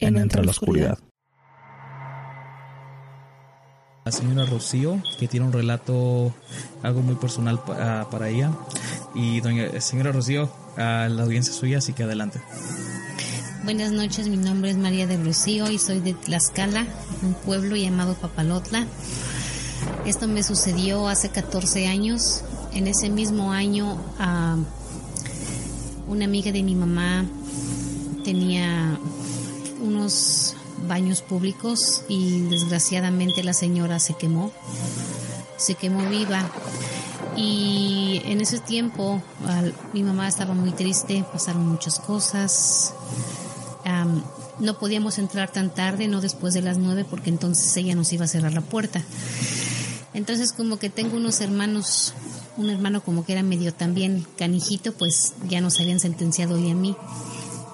En Entre la Oscuridad. La señora Rocío, que tiene un relato algo muy personal ah, para ella. Y doña señora Rocío, a la audiencia suya, así que adelante. Buenas noches, mi nombre es María de Rocío y soy de Tlaxcala, un pueblo llamado Papalotla. Esto me sucedió hace 14 años. En ese mismo año, ah, una amiga de mi mamá tenía unos baños públicos y desgraciadamente la señora se quemó. Se quemó viva. Y en ese tiempo mi mamá estaba muy triste, pasaron muchas cosas. Am, no podíamos entrar tan tarde, no después de las nueve, porque entonces ella nos iba a cerrar la puerta. Entonces como que tengo unos hermanos, un hermano como que era medio también canijito, pues ya nos habían sentenciado y a mí.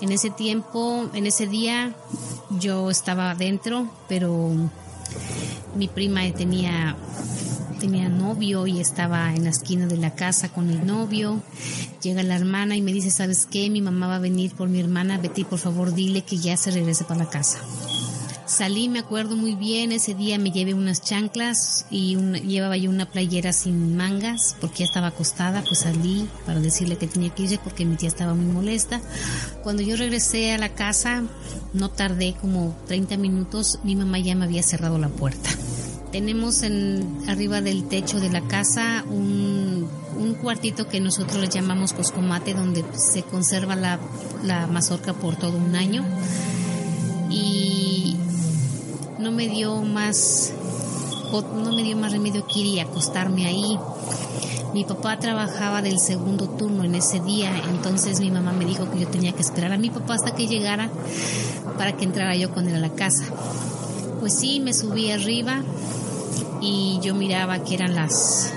En ese tiempo, en ese día, yo estaba adentro, pero mi prima tenía tenía novio y estaba en la esquina de la casa con el novio. Llega la hermana y me dice, ¿sabes qué? Mi mamá va a venir por mi hermana. Betty, por favor, dile que ya se regrese para la casa. Salí, me acuerdo muy bien, ese día me llevé unas chanclas y llevaba yo una playera sin mangas porque ya estaba acostada, pues salí para decirle que tenía que irse porque mi tía estaba muy molesta. Cuando yo regresé a la casa, no tardé como 30 minutos, mi mamá ya me había cerrado la puerta. Tenemos en, arriba del techo de la casa un, un cuartito que nosotros le llamamos coscomate, donde se conserva la, la mazorca por todo un año. Y no me dio más, no me dio más remedio que ir y acostarme ahí. Mi papá trabajaba del segundo turno en ese día, entonces mi mamá me dijo que yo tenía que esperar a mi papá hasta que llegara para que entrara yo con él a la casa. Pues sí, me subí arriba y yo miraba que eran las,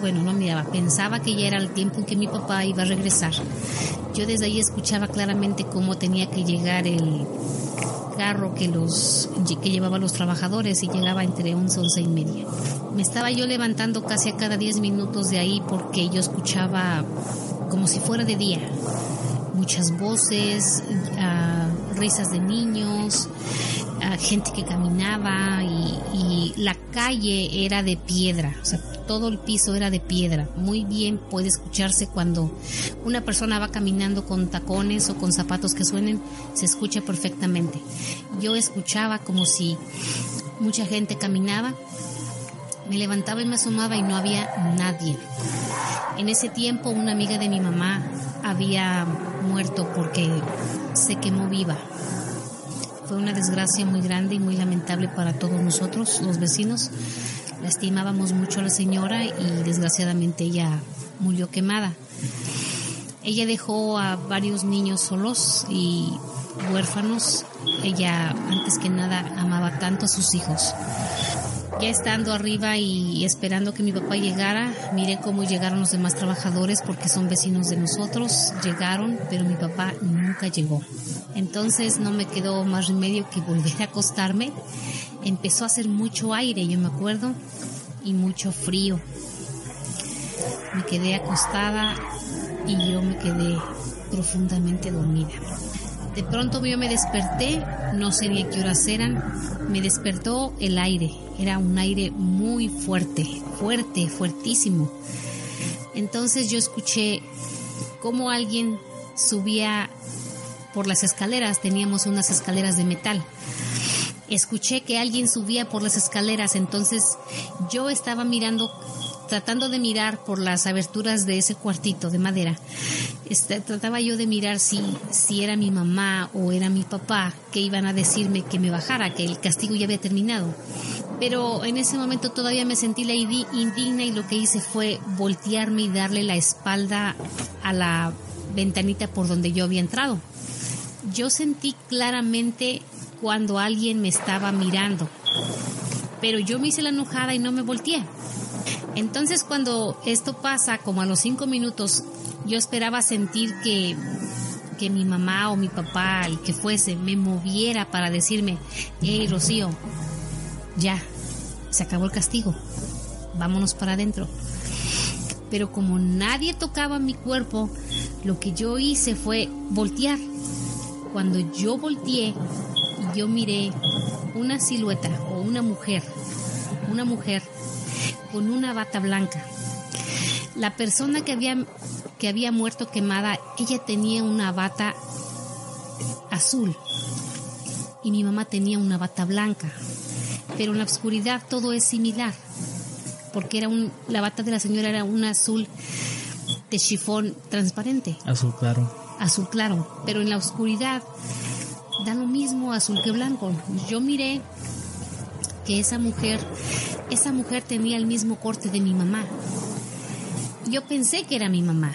bueno, no miraba, pensaba que ya era el tiempo en que mi papá iba a regresar. Yo desde ahí escuchaba claramente cómo tenía que llegar el carro que los que llevaba los trabajadores y llegaba entre 11 11 y media. Me estaba yo levantando casi a cada 10 minutos de ahí porque yo escuchaba como si fuera de día muchas voces, ah, risas de niños, gente que caminaba y, la calle era de piedra, o sea, todo el piso era de piedra. Muy bien puede escucharse cuando una persona va caminando con tacones o con zapatos que suenen, se escucha perfectamente. Yo escuchaba como si mucha gente caminaba, me levantaba y me asomaba y no había nadie. En ese tiempo una amiga de mi mamá había muerto porque se quemó viva. Fue una desgracia muy grande y muy lamentable para todos nosotros, los vecinos. La estimábamos mucho a la señora y desgraciadamente ella murió quemada. Ella dejó a varios niños solos y huérfanos. Ella, antes que nada, amaba tanto a sus hijos. Ya estando arriba y esperando que mi papá llegara, miré cómo llegaron los demás trabajadores porque son vecinos de nosotros. Llegaron, pero mi papá nunca llegó. Entonces no me quedó más remedio que volver a acostarme. Empezó a hacer mucho aire, yo me acuerdo, y mucho frío. Me quedé acostada y yo me quedé profundamente dormida. De pronto yo me desperté, no sé ni a qué horas eran, me despertó el aire, era un aire muy fuerte, fuerte, fuertísimo. Entonces yo escuché cómo alguien subía por las escaleras, teníamos unas escaleras de metal. Escuché que alguien subía por las escaleras, entonces yo estaba mirando tratando de mirar por las aberturas de ese cuartito de madera. Este, trataba yo de mirar si, si era mi mamá o era mi papá que iban a decirme que me bajara, que el castigo ya había terminado. Pero en ese momento todavía me sentí la indigna y lo que hice fue voltearme y darle la espalda a la ventanita por donde yo había entrado. yo sentí claramente cuando alguien me estaba mirando, pero yo me hice la enojada y no me volteé. Entonces cuando esto pasa, como a los cinco minutos, yo esperaba sentir que, que mi mamá o mi papá, el que fuese, me moviera para decirme, hey Rocío, ya, se acabó el castigo, vámonos para adentro. Pero como nadie tocaba mi cuerpo, lo que yo hice fue voltear. Cuando yo volteé, yo miré una silueta o una mujer, una mujer con una bata blanca. La persona que había, que había muerto quemada, ella tenía una bata azul y mi mamá tenía una bata blanca. Pero en la oscuridad todo es similar, porque era un, la bata de la señora era un azul de chifón transparente. Azul claro. Azul claro, pero en la oscuridad da lo mismo azul que blanco. Yo miré que esa mujer, esa mujer tenía el mismo corte de mi mamá. Yo pensé que era mi mamá,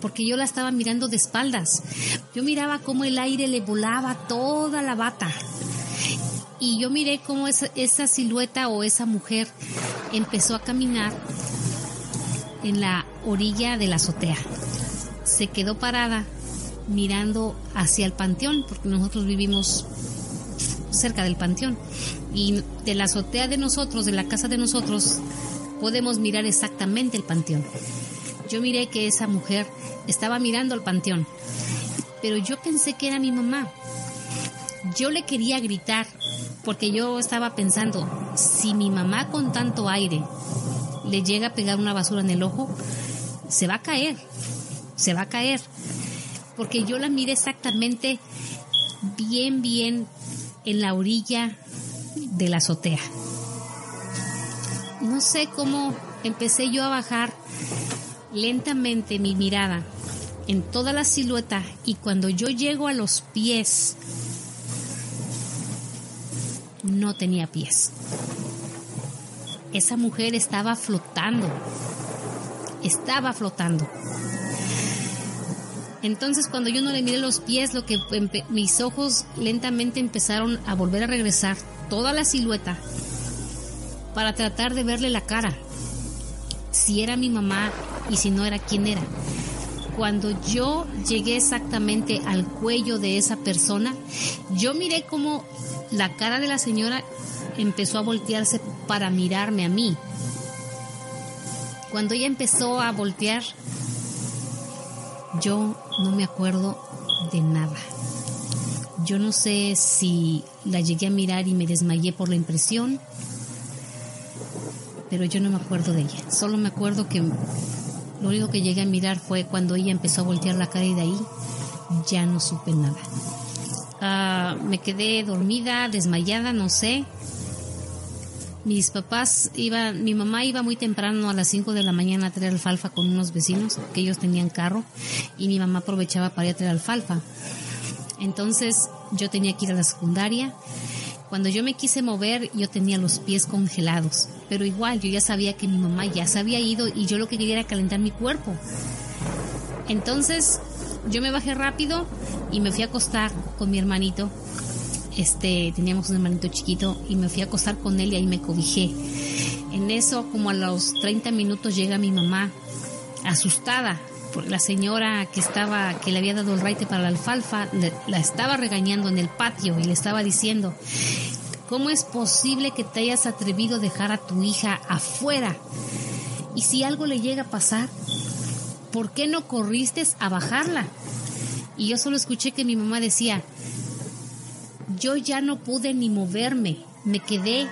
porque yo la estaba mirando de espaldas. Yo miraba cómo el aire le volaba toda la bata. Y yo miré cómo esa, esa silueta o esa mujer empezó a caminar en la orilla de la azotea. Se quedó parada mirando hacia el panteón, porque nosotros vivimos cerca del panteón. Y de la azotea de nosotros, de la casa de nosotros, podemos mirar exactamente el panteón. Yo miré que esa mujer estaba mirando al panteón, pero yo pensé que era mi mamá. Yo le quería gritar, porque yo estaba pensando, si mi mamá con tanto aire le llega a pegar una basura en el ojo, se va a caer, se va a caer. Porque yo la miré exactamente bien, bien en la orilla de la azotea. No sé cómo empecé yo a bajar lentamente mi mirada en toda la silueta y cuando yo llego a los pies, no tenía pies. Esa mujer estaba flotando. Estaba flotando. Entonces cuando yo no le miré los pies, lo que mis ojos lentamente empezaron a volver a regresar toda la silueta para tratar de verle la cara. Si era mi mamá y si no era quién era. Cuando yo llegué exactamente al cuello de esa persona, yo miré como la cara de la señora empezó a voltearse para mirarme a mí. Cuando ella empezó a voltear, yo no me acuerdo de nada. Yo no sé si la llegué a mirar y me desmayé por la impresión, pero yo no me acuerdo de ella. Solo me acuerdo que lo único que llegué a mirar fue cuando ella empezó a voltear la cara y de ahí ya no supe nada. Ah, me quedé dormida, desmayada, no sé. Mis papás iban, mi mamá iba muy temprano a las 5 de la mañana a traer alfalfa con unos vecinos, que ellos tenían carro, y mi mamá aprovechaba para ir a traer alfalfa. Entonces yo tenía que ir a la secundaria. Cuando yo me quise mover, yo tenía los pies congelados, pero igual yo ya sabía que mi mamá ya se había ido y yo lo que quería era calentar mi cuerpo. Entonces yo me bajé rápido y me fui a acostar con mi hermanito este, teníamos un hermanito chiquito y me fui a acostar con él y ahí me cobijé. En eso, como a los 30 minutos llega mi mamá, asustada, porque la señora que estaba, que le había dado el raite para la alfalfa, la estaba regañando en el patio y le estaba diciendo, ¿cómo es posible que te hayas atrevido a dejar a tu hija afuera? Y si algo le llega a pasar, ¿por qué no corriste a bajarla? Y yo solo escuché que mi mamá decía, yo ya no pude ni moverme, me quedé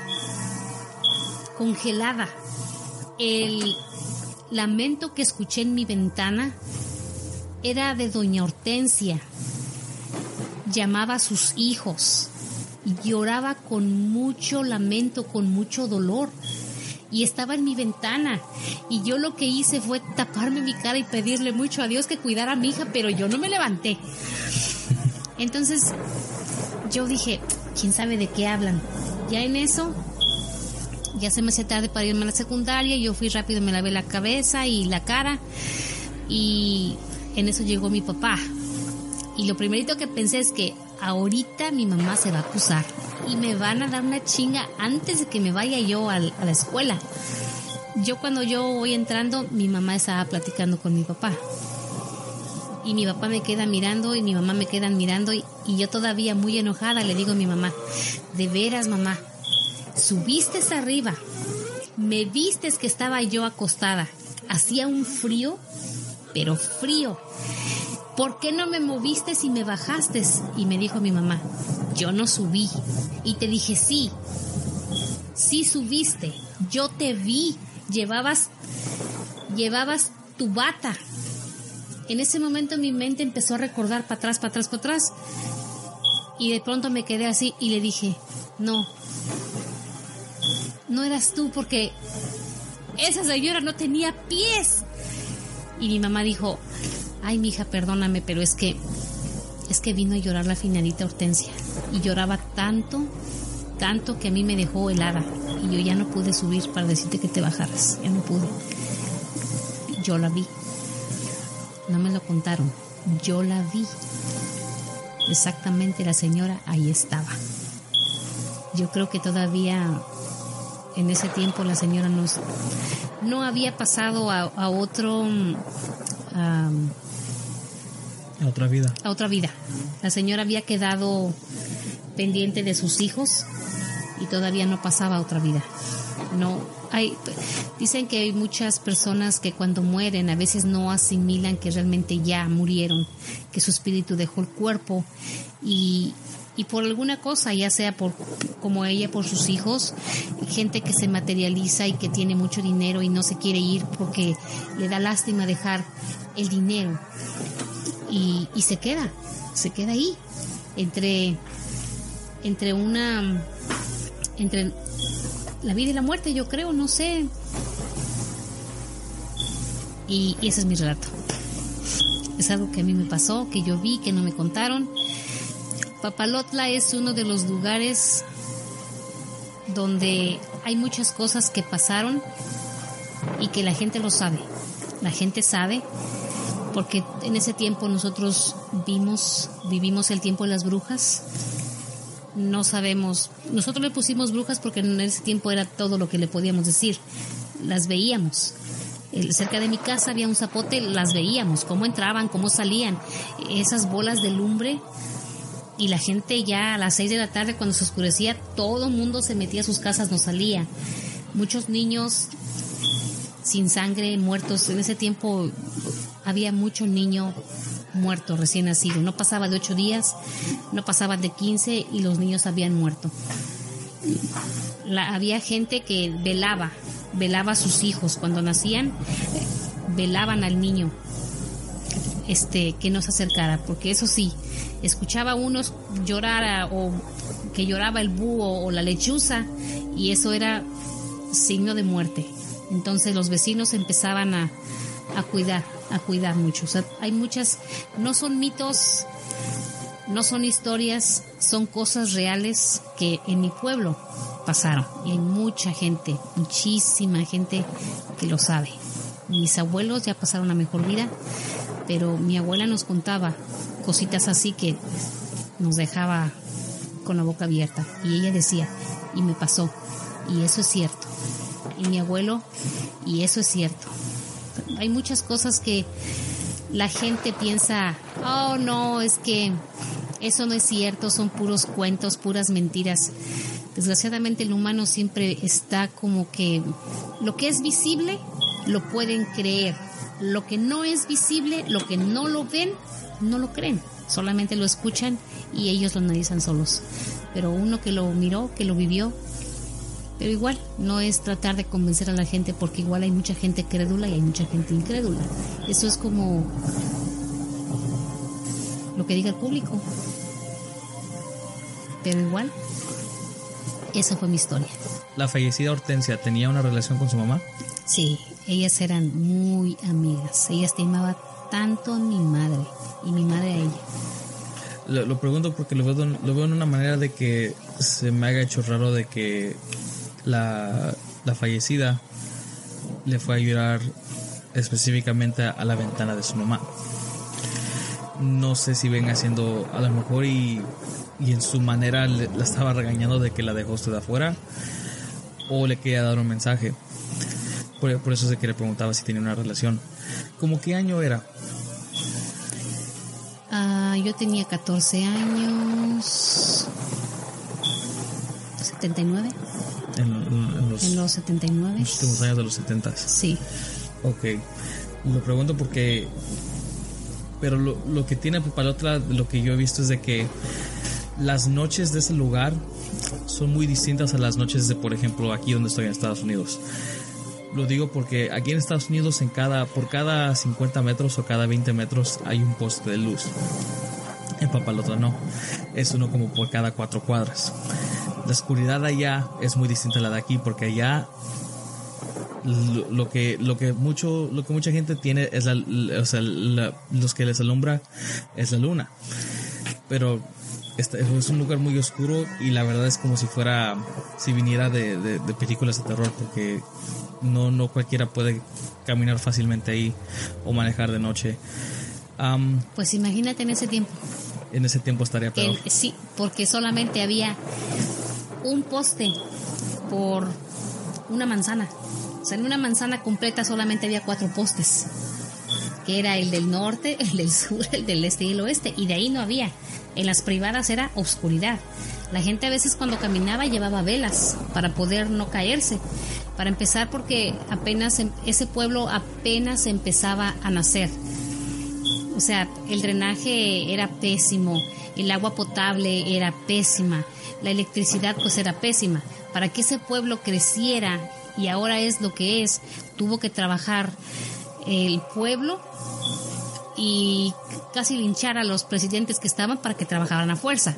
congelada. El lamento que escuché en mi ventana era de doña Hortensia. Llamaba a sus hijos y lloraba con mucho lamento, con mucho dolor. Y estaba en mi ventana. Y yo lo que hice fue taparme mi cara y pedirle mucho a Dios que cuidara a mi hija, pero yo no me levanté. Entonces yo dije, quién sabe de qué hablan. Ya en eso, ya se me hacía tarde para irme a la secundaria, yo fui rápido, me lavé la cabeza y la cara y en eso llegó mi papá. Y lo primerito que pensé es que ahorita mi mamá se va a acusar y me van a dar una chinga antes de que me vaya yo a la escuela. Yo cuando yo voy entrando, mi mamá estaba platicando con mi papá. Y mi papá me queda mirando y mi mamá me quedan mirando y, yo todavía muy enojada le digo a mi mamá, de veras mamá, subiste arriba, me vistes que estaba yo acostada, hacía un frío, pero frío. ¿Por qué no me moviste si me bajaste? Y me dijo mi mamá, yo no subí. Y te dije, sí, sí subiste, yo te vi, llevabas, llevabas tu bata. En ese momento mi mente empezó a recordar para atrás, para atrás, para atrás. Y de pronto me quedé así y le dije, no, no eras tú porque esa señora no tenía pies. Y mi mamá dijo, ay, mi hija, perdóname, pero es que, es que vino a llorar la finalita Hortensia. Y lloraba tanto, tanto que a mí me dejó helada. Y yo ya no pude subir para decirte que te bajaras. Ya no pude. Yo la vi. No me lo contaron. Yo la vi. Exactamente la señora ahí estaba. Yo creo que todavía en ese tiempo la señora no, no había pasado a, otro... a otra vida. A otra vida. La señora había quedado pendiente de sus hijos y todavía no pasaba a otra vida. No, hay, dicen que hay muchas personas que cuando mueren a veces no asimilan que realmente ya murieron, que su espíritu dejó el cuerpo. Y, y por alguna cosa, ya sea por como ella, por sus hijos, gente que se materializa y que tiene mucho dinero y no se quiere ir porque le da lástima dejar el dinero. Y, y se queda, se queda ahí. Entre entre una entre la vida y la muerte, yo creo, no sé. Y, ese es mi relato. Es algo que a mí me pasó, que yo vi, que no me contaron Papalotla es uno de los lugares donde hay muchas cosas que pasaron y que la gente lo sabe. La gente sabe porque en ese tiempo nosotros vimos, vivimos el tiempo de las brujas. No sabemos, nosotros le pusimos brujas porque en ese tiempo era todo lo que le podíamos decir. Las veíamos. cerca de mi casa había un zapote, las veíamos, cómo entraban, cómo salían. Esas bolas de lumbre y la gente ya a las 6 de la tarde cuando se oscurecía todo el mundo se metía a sus casas, no salía. Muchos niños sin sangre, muertos. En ese tiempo había mucho niño muerto, recién nacido. No pasaba de 8 días, no pasaba de 15 y los niños habían muerto. Había gente que velaba, velaba a sus hijos cuando nacían, velaban al niño este que no se acercara, porque eso sí, escuchaba a unos llorar o que lloraba el búho o la lechuza y eso era signo de muerte. Entonces los vecinos empezaban a, a cuidar, a cuidar mucho. Hay muchas, no son mitos, no son historias, son cosas reales que en mi pueblo pasaron. Y hay mucha gente, muchísima gente que lo sabe. Mis abuelos ya pasaron a mejor vida, pero mi abuela nos contaba cositas así que nos dejaba con la boca abierta. Y ella decía, y me pasó, y eso es cierto. Y mi abuelo, y eso es cierto. Hay muchas cosas que la gente piensa, oh no, es que eso no es cierto, son puros cuentos, puras mentiras. Desgraciadamente el humano siempre está como que lo que es visible lo pueden creer, lo que no es visible, lo que no lo ven, no lo creen, solamente lo escuchan y ellos lo analizan solos. Pero uno que lo miró, que lo vivió, pero igual no es tratar de convencer a la gente porque igual hay mucha gente crédula y hay mucha gente incrédula. Eso es como lo que diga el público. Pero igual, esa fue mi historia. ¿La fallecida Hortensia tenía una relación con su mamá? Sí, ellas eran muy amigas. Ella estimaba tanto a mi madre y mi madre a ella. Lo, pregunto porque lo veo, lo veo en una manera de que se me haga hecho raro de que la, la fallecida le fue a llorar específicamente a la ventana de su mamá. no sé si ven haciendo a lo mejor y, y en su manera le- la estaba regañando de que la dejó usted afuera o le quería dar un mensaje. Por, por eso es de que le preguntaba si tenía una relación. ¿Cómo qué año era? Ah, yo tenía 14 años. 79. En, en los, En los 79. en los últimos años de los 70 Sí. Ok. Lo pregunto porque. Pero lo, lo que tiene para la otra, lo que yo he visto es de que las noches de ese lugar son muy distintas a las noches de, por ejemplo, aquí donde estoy en Estados Unidos. Lo digo porque aquí en Estados Unidos, en cada, por cada 50 metros o cada 20 metros hay un poste de luz. En Papalota no. Es uno como por cada cuatro cuadras. La oscuridad allá es muy distinta a la de aquí porque allá lo, lo que lo que mucho lo que mucha gente tiene es la, o sea, la- los que les alumbra es la luna. Pero este es un lugar muy oscuro y la verdad es como si fuera si viniera de, de- de películas de terror porque no no cualquiera puede caminar fácilmente ahí o manejar de noche. Am, Pues imagínate en ese tiempo. en ese tiempo estaría peor. Sí, porque solamente había un poste por una manzana. O sea, en una manzana completa solamente había cuatro postes. Que era el del norte, el del sur, el del este y el oeste. Y de ahí no había. En las privadas era oscuridad. La gente a veces cuando caminaba llevaba velas para poder no caerse. Para empezar porque apenas em- ese pueblo apenas empezaba a nacer. O sea, el drenaje era pésimo, el agua potable era pésima, la electricidad pues era pésima. Para que ese pueblo creciera y ahora es lo que es, tuvo que trabajar el pueblo y casi linchar a los presidentes que estaban para que trabajaran a fuerza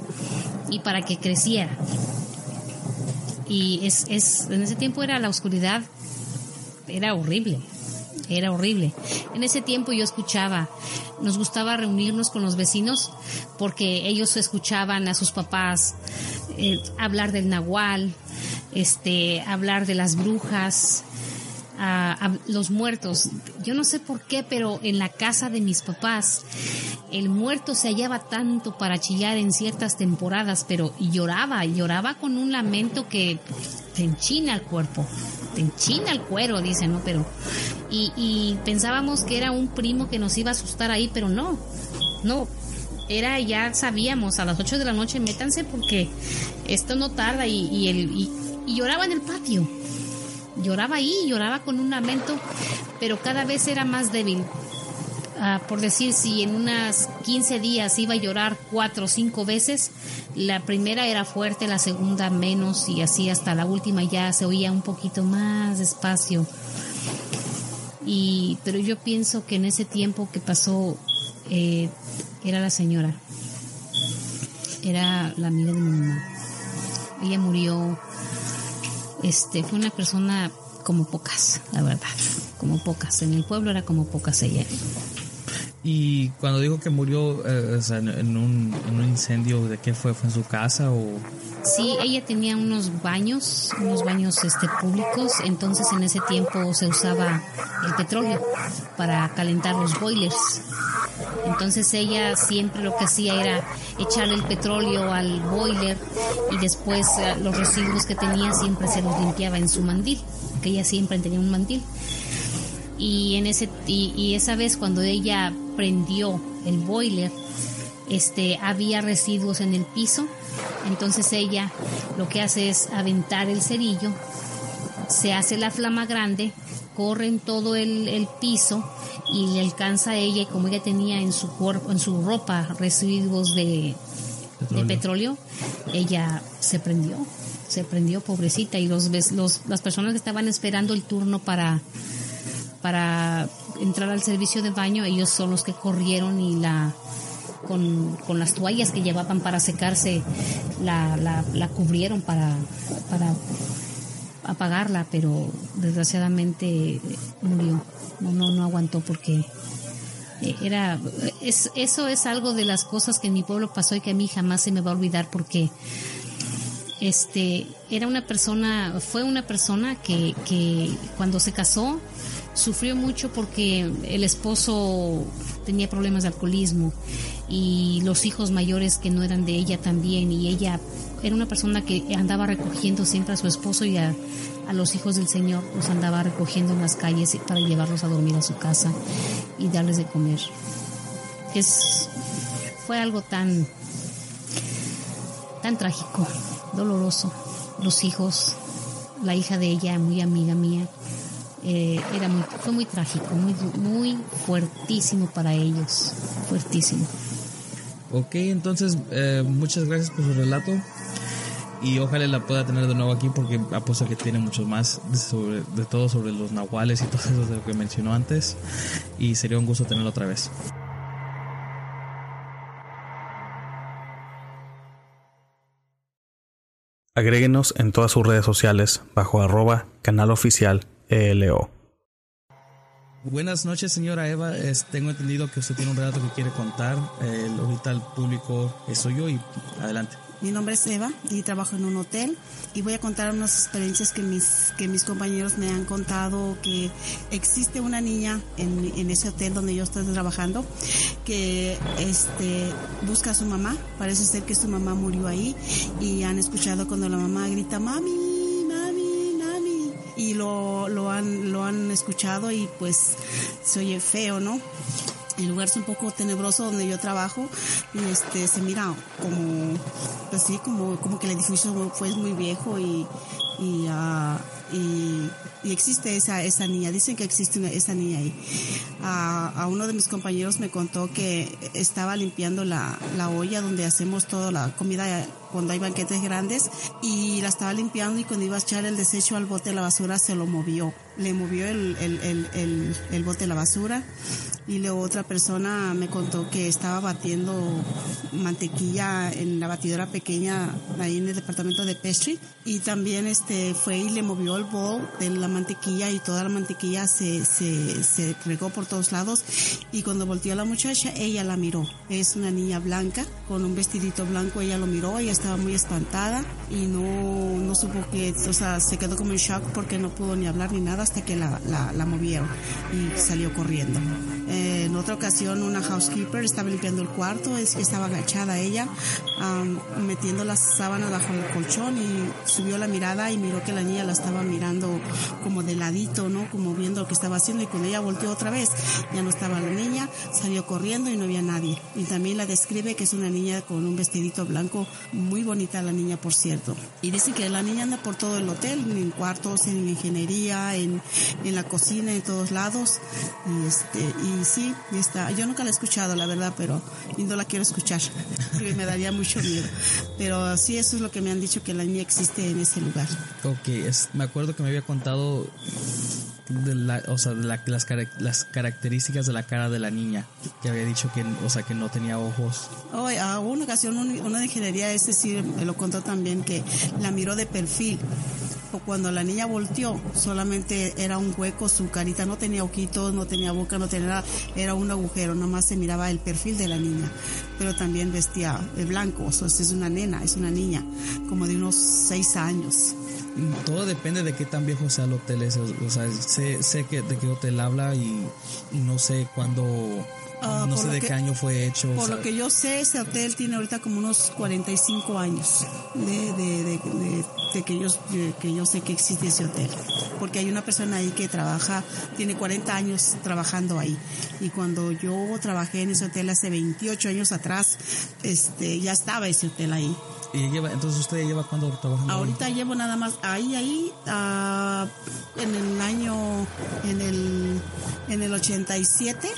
y para que creciera. Y es, es en ese tiempo era la oscuridad, era horrible era horrible. En ese tiempo yo escuchaba, nos gustaba reunirnos con los vecinos porque ellos escuchaban a sus papás eh, hablar del nahual, este, hablar de las brujas, a, los muertos. Yo no sé por qué, pero en la casa de mis papás el muerto se hallaba tanto para chillar en ciertas temporadas, pero lloraba, lloraba con un lamento que te enchina el cuerpo, te enchina el cuero, dicen, ¿no? Pero, y, y pensábamos que era un primo que nos iba a asustar ahí, pero no, no, era ya sabíamos a las 8 de la noche métanse porque esto no tarda y, y y lloraba en el patio. Lloraba ahí lloraba con un lamento pero cada vez era más débil. Ah, por decir si en unas 15 días iba a llorar cuatro o cinco veces la primera era fuerte la segunda menos y así hasta la última ya se oía un poquito más despacio y pero yo pienso que en ese tiempo que pasó eh, era la señora. Era la amiga de mi mamá. Ella murió este fue una persona como pocas la verdad como pocas. En el pueblo era como pocas ella y cuando dijo que murió eh, o sea, en, un incendio de qué fue fue en su casa o Sí, ella tenía unos baños, unos baños este, públicos, entonces en ese tiempo se usaba el petróleo para calentar los boilers. Entonces ella siempre lo que hacía era echarle el petróleo al boiler y después eh, los residuos que tenía siempre se los limpiaba en su mandil, que ella siempre tenía un mandil. Y en ese y, y esa vez cuando ella prendió el boiler, este había residuos en el piso. Entonces ella lo que hace es aventar el cerillo, se hace la flama grande, corre en todo el, el piso y le alcanza a ella y como ella tenía en su cuerpo, en su ropa residuos de petróleo, de petróleo. ella se prendió, se prendió pobrecita y los, los las personas que estaban esperando el turno para para entrar al servicio de baño, ellos son los que corrieron y la con, con, las toallas que llevaban para secarse, la, la, la cubrieron para, para apagarla, pero desgraciadamente murió. No, no, no aguantó porque era es, eso es algo de las cosas que en mi pueblo pasó y que a mí jamás se me va a olvidar porque este era una persona fue una persona que, que cuando se casó sufrió mucho porque el esposo tenía problemas de alcoholismo y los hijos mayores que no eran de ella también y ella era una persona que andaba recogiendo siempre a su esposo y a, los hijos del Señor, los andaba recogiendo en las calles para llevarlos a dormir a su casa y darles de comer. Es, fue algo tan, tan trágico, doloroso. Los hijos, la hija de ella, muy amiga mía, eh, era muy, fue muy trágico, muy, muy fuertísimo para ellos, fuertísimo. Ok, entonces eh, muchas gracias por su relato y ojalá la pueda tener de nuevo aquí porque apuesto que tiene mucho más sobre, de todo sobre los nahuales y todo eso de lo que mencionó antes y sería un gusto tenerlo otra vez. Agréguenos en todas sus redes sociales bajo arroba canal oficial ELO. Buenas noches, señora Eva. tengo entendido que usted tiene un relato que quiere contar. ahorita el público soy yo y adelante. Mi nombre es Eva y trabajo en un hotel y voy a contar unas experiencias que mis, que mis compañeros me han contado que existe una niña en, en ese hotel donde yo estoy trabajando que este, busca a su mamá. Parece ser que su mamá murió ahí y han escuchado cuando la mamá grita, mami. Y lo, lo, han, lo han escuchado y pues se oye feo, ¿no? el lugar es un poco tenebroso donde yo trabajo y este se mira como pues sí como como que el edificio fue muy viejo y y, uh, y, existe esa, esa niña, dicen que existe esa niña ahí. a uno de mis compañeros me contó que estaba limpiando la, la olla donde hacemos toda la comida cuando hay banquetes grandes y la estaba limpiando y cuando iba a echar el desecho al bote de la basura se lo movió. Le movió el, el, el, el bote de la basura y luego otra persona me contó que estaba batiendo mantequilla en la batidora pequeña ahí en el departamento de Pestry y también este fue y le movió el bowl de la mantequilla y toda la mantequilla se, se, se regó por todos lados y cuando volteó a la muchacha ella la miró. Es una niña blanca con un vestidito blanco, ella lo miró, ella estaba muy espantada y no, no supo que, o sea, se quedó como en shock porque no pudo ni hablar ni nada hasta que la, la, la movieron y salió corriendo. Eh, en otra ocasión una housekeeper estaba limpiando el cuarto, estaba agachada ella, metiendo las sábanas bajo el colchón y subió la mirada y miró que la niña la estaba mirando como de ladito, ¿no? Como viendo lo que estaba haciendo y cuando ella volteó otra vez, ya no estaba la niña, salió corriendo y no había nadie. Y también la describe que es una niña con un vestidito blanco, muy bonita la niña, por cierto. Y dice que la niña anda por todo el hotel, en cuartos, en ingeniería, en, en la cocina, en todos lados. Y este, y sí, está. Yo nunca la he escuchado, la verdad, pero no la quiero escuchar, me daría mucho miedo. Pero sí, eso es lo que me han dicho, que la niña existe en ese lugar. Ok, es, me acuerdo que me había contado de la, o sea, las, las características de la cara de la niña, que había dicho que, o sea, que no tenía ojos. Oh, a una ocasión, una de ingeniería, es decir, me lo contó también, que la miró de perfil cuando la niña volteó, solamente era un hueco, su carita no tenía ojitos, no tenía boca, no tenía era un agujero, nomás se miraba el perfil de la niña, pero también vestía de blanco, o sea, es una nena, es una niña, como de unos seis años. Todo depende de qué tan viejo sea el hotel O sea, sé, sé que de qué hotel habla y no sé cuándo Ah, no sé de qué año fue hecho. Por lo que yo sé, ese hotel tiene ahorita como unos 45 años de, de, de, de que, yo, que yo sé que existe ese hotel. Porque hay una persona ahí que trabaja, tiene 40 años trabajando ahí. Y cuando yo trabajé en ese hotel hace 28 años atrás, este, ya estaba ese hotel ahí. ¿Y lleva, entonces usted lleva cuándo trabajando? Ahorita llevo nada más ahí, ahí, uh, en el año, en el, en el 87,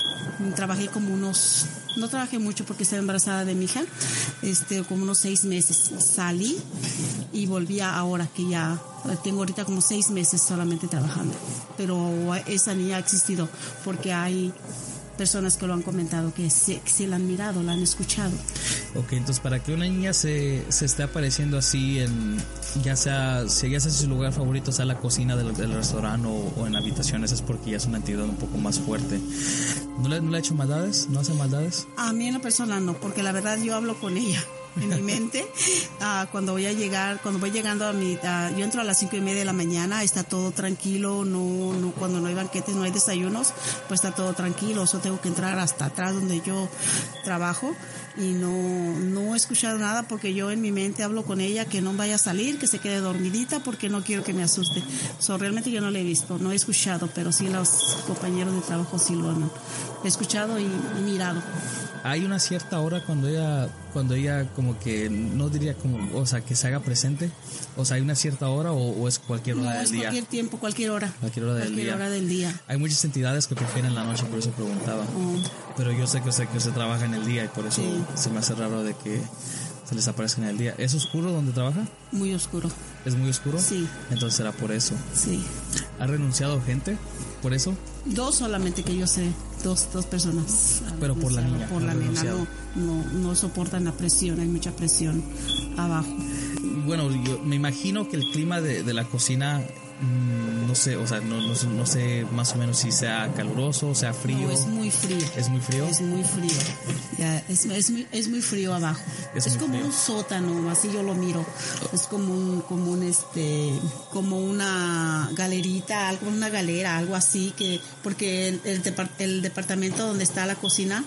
trabajé como unos, no trabajé mucho porque estaba embarazada de mi hija, este, como unos seis meses. Salí y volví ahora que ya tengo ahorita como seis meses solamente trabajando. Pero esa niña ha existido porque hay personas que lo han comentado, que se, que la han mirado, la han escuchado. Ok, entonces para que una niña se, se esté apareciendo así, en, ya sea, si ya sea su lugar favorito, sea la cocina del, restaurante o, en habitaciones, es porque ya es una entidad un poco más fuerte. ¿No le, ¿No le ha hecho maldades? ¿No hace maldades? A mí en la persona no, porque la verdad yo hablo con ella en mi mente. Ah, cuando voy a llegar, cuando voy llegando a mi, ah, yo entro a las cinco y media de la mañana, está todo tranquilo, no, no, cuando no hay banquetes, no hay desayunos, pues está todo tranquilo. Yo tengo que entrar hasta atrás donde yo trabajo y no, no he escuchado nada porque yo en mi mente hablo con ella que no vaya a salir, que se quede dormidita porque no quiero que me asuste. So, realmente yo no le he visto, no he escuchado, pero sí los compañeros de trabajo sí lo han escuchado y mirado. Hay una cierta hora cuando ella, cuando ella como que, no diría como, o sea, que se haga presente. O sea, hay una cierta hora o, o es cualquier hora No, del es día. cualquier tiempo, cualquier hora. Cualquier hora del Cualquier día. hora del día. Hay muchas entidades que prefieren la noche, por eso preguntaba. Oh. Pero yo sé que usted, que usted trabaja en el día y por eso Sí. se me hace raro de que se les aparezca en el día. ¿Es oscuro donde trabaja? Muy oscuro. ¿Es muy oscuro? Sí. Entonces será por eso. Sí. ¿Ha renunciado gente por eso? Dos solamente que yo sé, dos, dos personas. Pero por la niña, Por la nena, no, no, no soportan la presión, hay mucha presión abajo. Bueno, yo me imagino que el clima de, de la cocina, no sé, o sea, no, no, sé- no sé más o menos si sea caluroso, o sea frío. No, es muy frío. ¿Es muy frío? Es muy frío. Ya, es, es, muy, es muy frío abajo. Es Es, como frío. un sótano, así yo lo miro. Es como un, como un este, como una galerita, algo, una galera, algo así que, porque el, el, el departamento donde está la cocina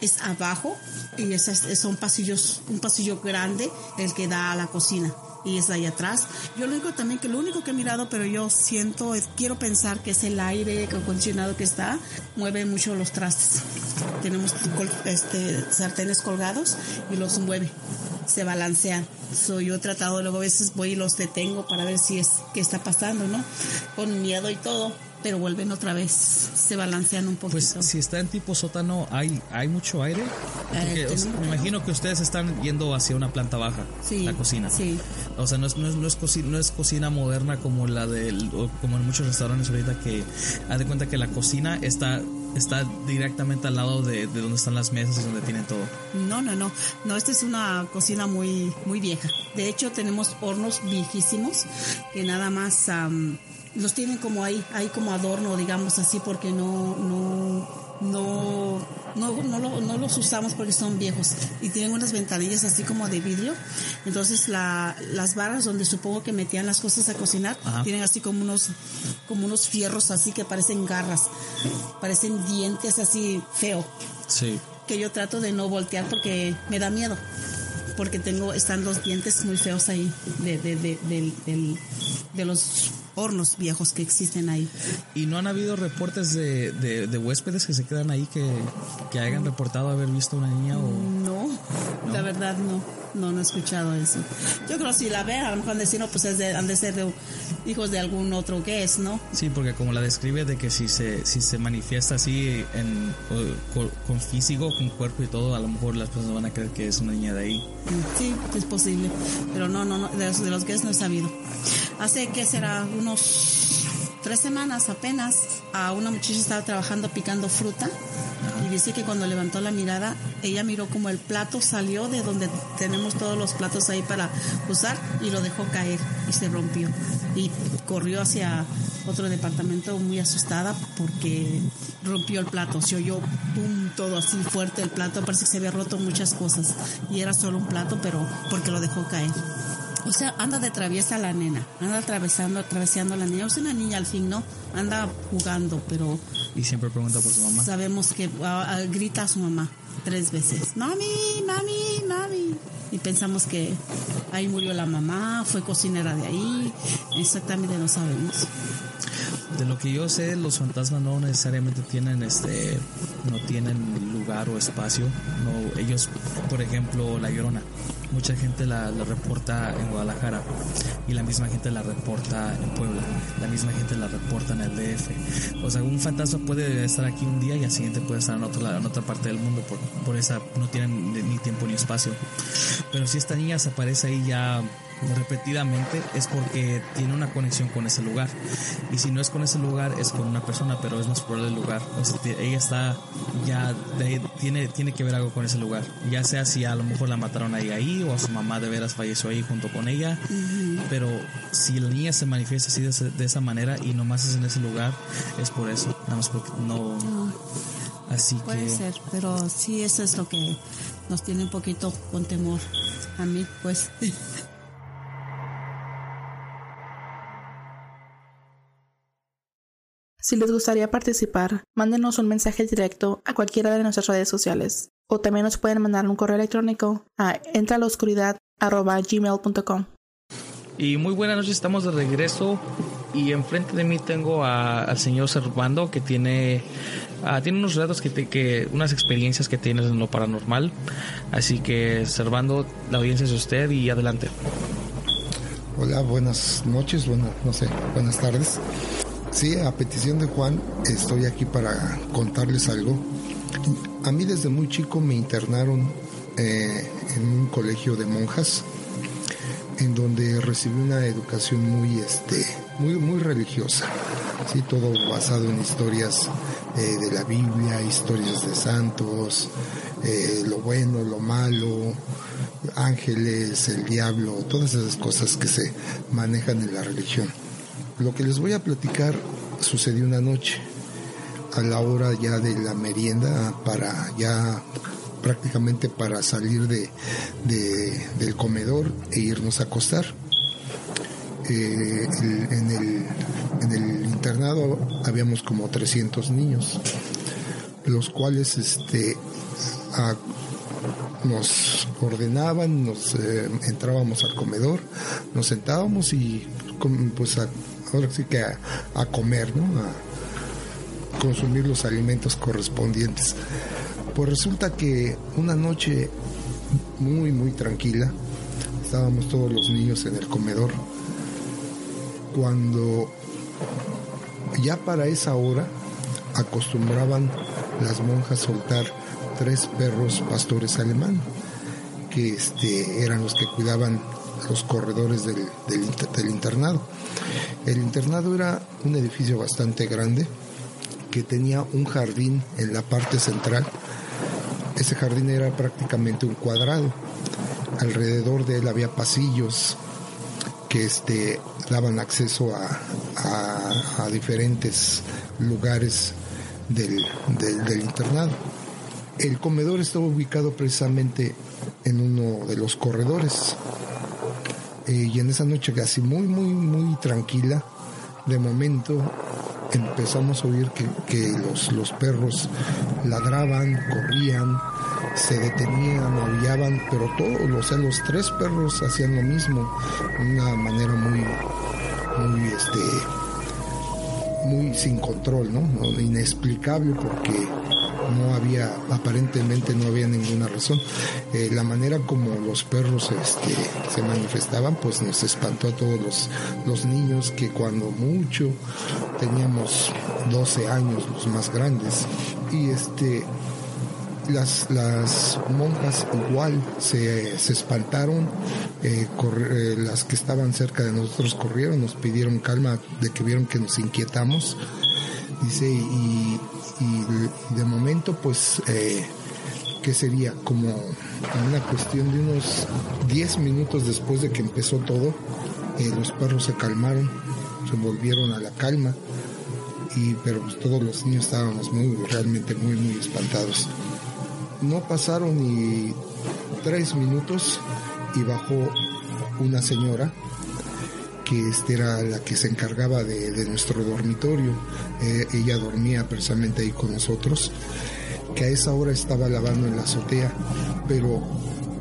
es abajo y esas son pasillos, un pasillo grande el que da a la cocina y es ahí atrás. Yo lo único también que lo único que he mirado, pero yo siento, quiero pensar que es el aire acondicionado que está, mueve mucho los trastes. Tenemos este, sartenes colgados y los mueve, se balancean. So, yo he tratado, luego a veces voy y los detengo para ver si es qué está pasando, ¿no? Con miedo y todo, pero vuelven otra vez, se balancean un poquito. Pues si está en tipo sótano, ¿hay, hay mucho aire? Porque, Eh, o sea, tenemos- me imagino que ustedes están yendo hacia una planta baja, Sí, la cocina. sí. O sea, no es, no es, no es, coci- no es cocina moderna como la del, como en muchos restaurantes ahorita que haz de cuenta que la cocina está, está directamente al lado de, de donde están las mesas y donde tienen todo. No, no, no. No, esta es una cocina muy, muy vieja. De hecho, tenemos hornos viejísimos que nada más am, los tienen como ahí, ahí como adorno, digamos así, porque no, no, no, no, no, lo- no los usamos porque son viejos y tienen unas ventanillas así como de vidrio. Entonces, la, las barras donde supongo que metían las cosas a cocinar Ajá. tienen así como unos, como unos fierros así que parecen garras, parecen dientes así feo Sí. que yo trato de no voltear porque me da miedo. Porque tengo, están los dientes muy feos ahí de, de, de, del- de los hornos viejos que existen ahí. ¿Y no han habido reportes de, de, de huéspedes que se quedan ahí que, que hayan reportado haber visto una niña o...? No, la verdad no. No, no he escuchado eso. Yo creo que si la ven, a lo mejor han no, pues es de, han de ser de hijos de algún otro guest, ¿no? Sí, porque como la describe de que si se, si se manifiesta así en, con, con físico, con cuerpo y todo, a lo mejor las personas van a creer que es una niña de ahí. Sí, es posible. Pero no, no, no, de los, de los guests no he sabido. Hace que será unos tres semanas apenas, a una muchacha estaba trabajando picando fruta y dice que cuando levantó la mirada, ella miró como el plato salió de donde tenemos todos los platos ahí para usar y lo dejó caer y se rompió. Y corrió hacia otro departamento muy asustada porque rompió el plato. Se oyó pum, todo así fuerte el plato. Parece que se había roto muchas cosas. Y era solo un plato, pero porque lo dejó caer. O sea, anda de traviesa la nena, anda atravesando, atravesando la niña. Es una niña al fin, ¿no? Anda jugando, pero Y siempre pregunta por su mamá. sabemos que ah, ah, grita a su mamá tres veces. Mami, mami, mami. Y pensamos que ahí murió la mamá, fue cocinera de ahí. Exactamente no sabemos. De lo que yo sé, los fantasmas no necesariamente tienen este no tienen lugar o espacio. No, ellos, por ejemplo, la llorona. Mucha gente la, la reporta en Guadalajara y la misma gente la reporta en Puebla. La misma gente la reporta en el DF. O sea, un fantasma puede estar aquí un día y al siguiente puede estar en, otro, en otra parte del mundo. Por, por esa no tienen ni tiempo ni espacio. Pero si esta niña se aparece ahí ya repetidamente es porque tiene una conexión con ese lugar. Y si no es con ese lugar es con una persona pero es más por el lugar. O sea, ella está ya de- tiene tiene que ver algo con ese lugar. Ya sea si a lo mejor la mataron ahí ahí o a su mamá de veras falleció ahí junto con ella. Pero si la niña se manifiesta así de, esa manera y nomás es en ese lugar es por eso. Nada más porque no. Así Puede que ser, pero sí, eso es lo que nos tiene un poquito con temor. a mí, pues. Si les gustaría participar, mándenos un mensaje directo a cualquiera de nuestras redes sociales o también nos pueden mandar un correo electrónico a entraloscuridad.gmail.com. Y muy buenas noches, estamos de regreso y enfrente de mí tengo a- al señor Servando que tiene, ah, tiene unos relatos, que, te- que unas experiencias que tiene en lo paranormal. Así que Servando, la audiencia es de usted y adelante. Hola, buenas noches, buenas, no sé, buenas tardes. Sí, a petición de Juan, estoy aquí para contarles algo. A mí desde muy chico me internaron eh, en un colegio de monjas, en donde recibí una educación muy, este, muy, muy religiosa. Sí, todo basado en historias eh, de la Biblia, historias de santos, eh, lo bueno, lo malo, ángeles, el diablo, todas esas cosas que se manejan en la religión. Lo que les voy a platicar sucedió una noche, a la hora ya de la merienda, para ya prácticamente para salir de, de- del comedor e irnos a acostar. Eh, en, el, internado habíamos como 300 niños, los cuales este, nos ordenaban, nos eh, entrábamos al comedor, nos sentábamos y pues a- ahora sí que a, comer, ¿no? A consumir los alimentos correspondientes. Pues resulta que una noche muy muy tranquila, estábamos todos los niños en el comedor, cuando ya para esa hora acostumbraban las monjas soltar tres perros pastores alemán, que este, eran los que cuidaban los corredores del, del inter- del internado. El internado era un edificio bastante grande que tenía un jardín en la parte central. Ese jardín era prácticamente un cuadrado. Alrededor de él había pasillos que este, daban acceso a, diferentes lugares del internado. El comedor estaba ubicado precisamente en uno de los corredores. Y en esa noche casi muy, muy, muy tranquila, de momento empezamos a oír que, que los, los perros ladraban, corrían, se detenían, aullaban, pero todos, o sea, los tres perros hacían lo mismo, de una manera muy, muy, este, muy sin control. No, Inexplicable porque no había, aparentemente no había ninguna razón. Eh, la manera como los perros este, se manifestaban, pues nos espantó a todos los, niños que cuando mucho teníamos 12 años, los más grandes, y este, las, las monjas igual se, se espantaron, eh, eh, las que estaban cerca de nosotros corrieron, nos pidieron calma de que vieron que nos inquietamos, dice, y, y de momento pues, eh, ¿qué sería? Como una cuestión de unos 10 minutos después de que empezó todo, eh, los perros se calmaron, se volvieron a la calma, y pero pues todos los niños estábamos muy, realmente muy, muy espantados. No pasaron ni tres minutos y bajó una señora que este era la que se encargaba de, nuestro dormitorio. Eh, ella dormía precisamente ahí con nosotros, que a esa hora estaba lavando en la azotea, pero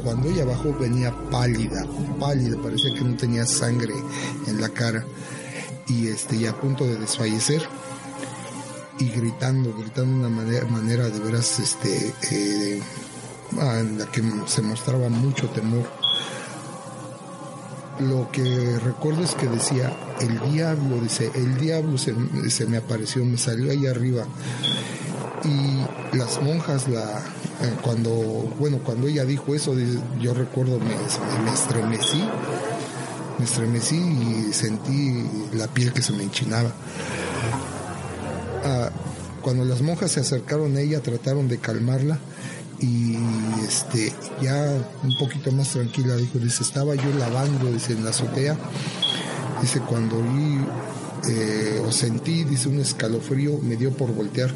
cuando ella bajó venía pálida, pálida, parecía que no tenía sangre en la cara y este a punto de desfallecer y gritando, gritando de una manera, manera de veras este eh, en la que se mostraba mucho temor. Lo que recuerdo es que decía, el diablo, dice, el diablo se, se me apareció, me salió ahí arriba. Y las monjas, la, eh, cuando, bueno, cuando ella dijo eso, yo recuerdo, me estremecí, me estremecí y sentí la piel que se me enchinaba. Ah, cuando las monjas se acercaron a ella trataron de calmarla y este ya un poquito más tranquila dijo dice estaba yo lavando dice en la azotea dice cuando vi eh, o sentí dice un escalofrío me dio por voltear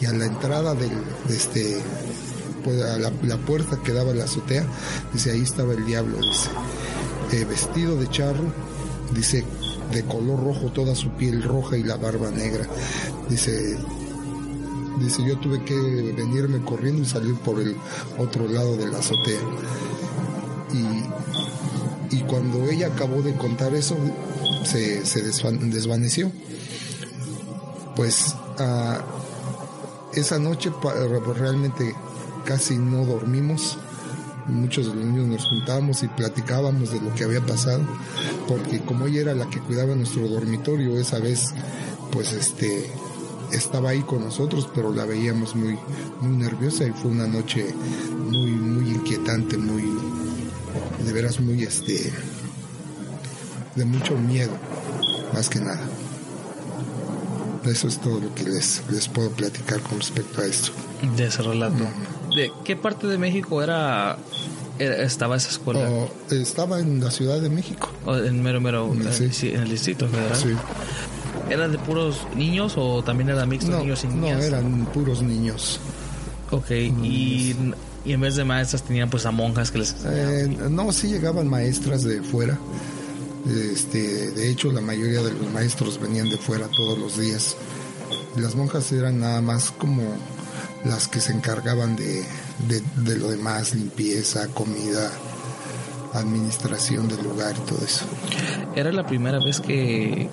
y a la entrada del de este después a la, puerta que daba la azotea, dice, ahí estaba el diablo, dice, eh, vestido de charro, dice, de color rojo, toda su piel roja y la barba negra. Dice, dice, yo tuve que venirme corriendo y salir por el otro lado de la azotea. Y, y cuando ella acabó de contar eso, se, se desvan- desvaneció. Pues ah, esa noche realmente casi no dormimos. Muchos de los niños nos juntábamos y platicábamos de lo que había pasado, porque como ella era la que cuidaba nuestro dormitorio, esa vez, pues este, estaba ahí con nosotros, pero la veíamos muy, muy nerviosa y fue una noche muy, muy inquietante, muy, de veras muy, este, de mucho miedo, más que nada. Eso es todo lo que les, les puedo platicar con respecto a esto. De ese relato. ¿De qué parte de México era, estaba esa escuela? Oh, estaba en la Ciudad de México. O en mero, mero, sí, en el distrito federal. Sí. ¿Era de puros niños o también era mixto No, niños y no, niñas? eran puros niños. Ok, y, y en vez de maestras tenían pues a monjas que les. Eh, no, sí llegaban maestras de fuera. Este, de hecho, la mayoría de los maestros venían de fuera todos los días. Las monjas eran nada más como las que se encargaban de, de, de lo demás, limpieza, comida, administración del lugar y todo eso. Era la primera vez que,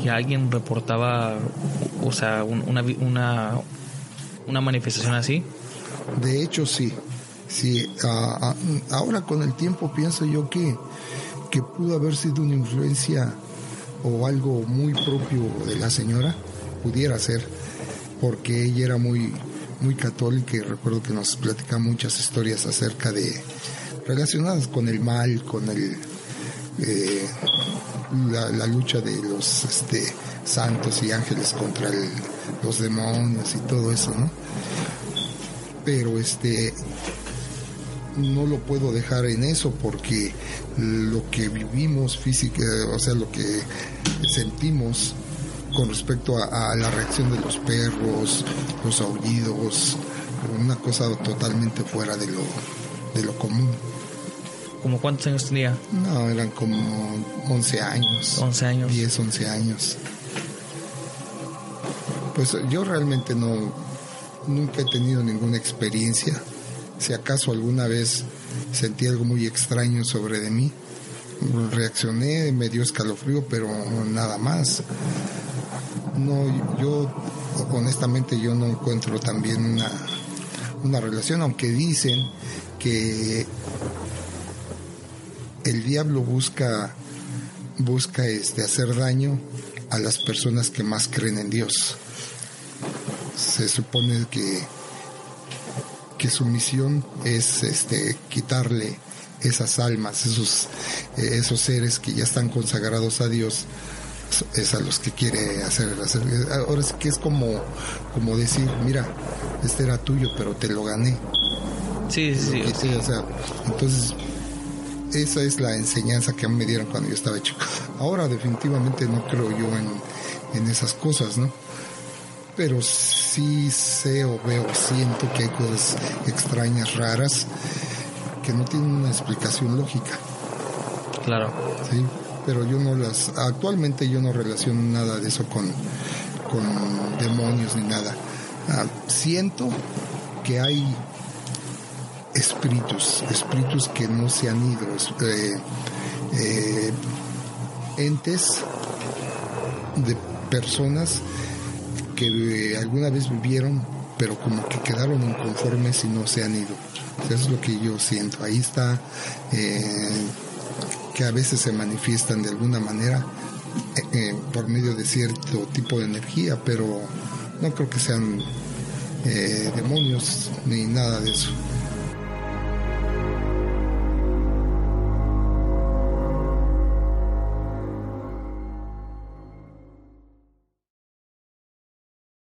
que alguien reportaba, o sea, un- una, una, una manifestación así. De hecho, sí. Sí, ah, ah, ahora con el tiempo pienso yo que, que pudo haber sido una influencia o algo muy propio de la señora, pudiera ser, porque ella era muy, muy católica y recuerdo que nos platicaba muchas historias acerca de, relacionadas con el mal, con el, eh, la, la lucha de los este, santos y ángeles contra los demonios y todo eso, ¿no? pero este no lo puedo dejar en eso porque lo que vivimos física, o sea, lo que sentimos con respecto a, a la reacción de los perros, los aullidos, una cosa totalmente fuera de lo, de lo común. ¿Como cuántos años tenía? No, eran como 11 años. 11 años. 10, 11 años. Pues yo realmente no, nunca he tenido ninguna experiencia. Si acaso alguna vez sentí algo muy extraño sobre de mí, reaccioné, me dio escalofrío, pero nada más. No, yo honestamente yo no encuentro también una, una relación, aunque dicen que el diablo busca busca este hacer daño a las personas que más creen en Dios. Se supone que que su misión es este quitarle esas almas, esos esos seres que ya están consagrados a Dios es a los que quiere hacer, hacer ahora sí que es como como decir, mira, este era tuyo, pero te lo gané. Sí, sí, sí. Sí, o sea, entonces esa es la enseñanza que me dieron cuando yo estaba chico. Ahora definitivamente no creo yo en, en esas cosas, ¿no? Pero sí sé o veo, siento que hay cosas extrañas, raras, que no tienen una explicación lógica, Claro. ¿sí? Pero yo no las, actualmente yo no relaciono nada de eso con, con demonios ni nada. Ah, siento que hay espíritus, espíritus que no se han ido, eh, eh, entes de personas que eh, alguna vez vivieron, pero como que quedaron inconformes y no se han ido. Eso es lo que yo siento. Ahí está que a veces se manifiestan de alguna manera por medio de cierto tipo de energía, pero no creo que sean demonios ni nada de eso.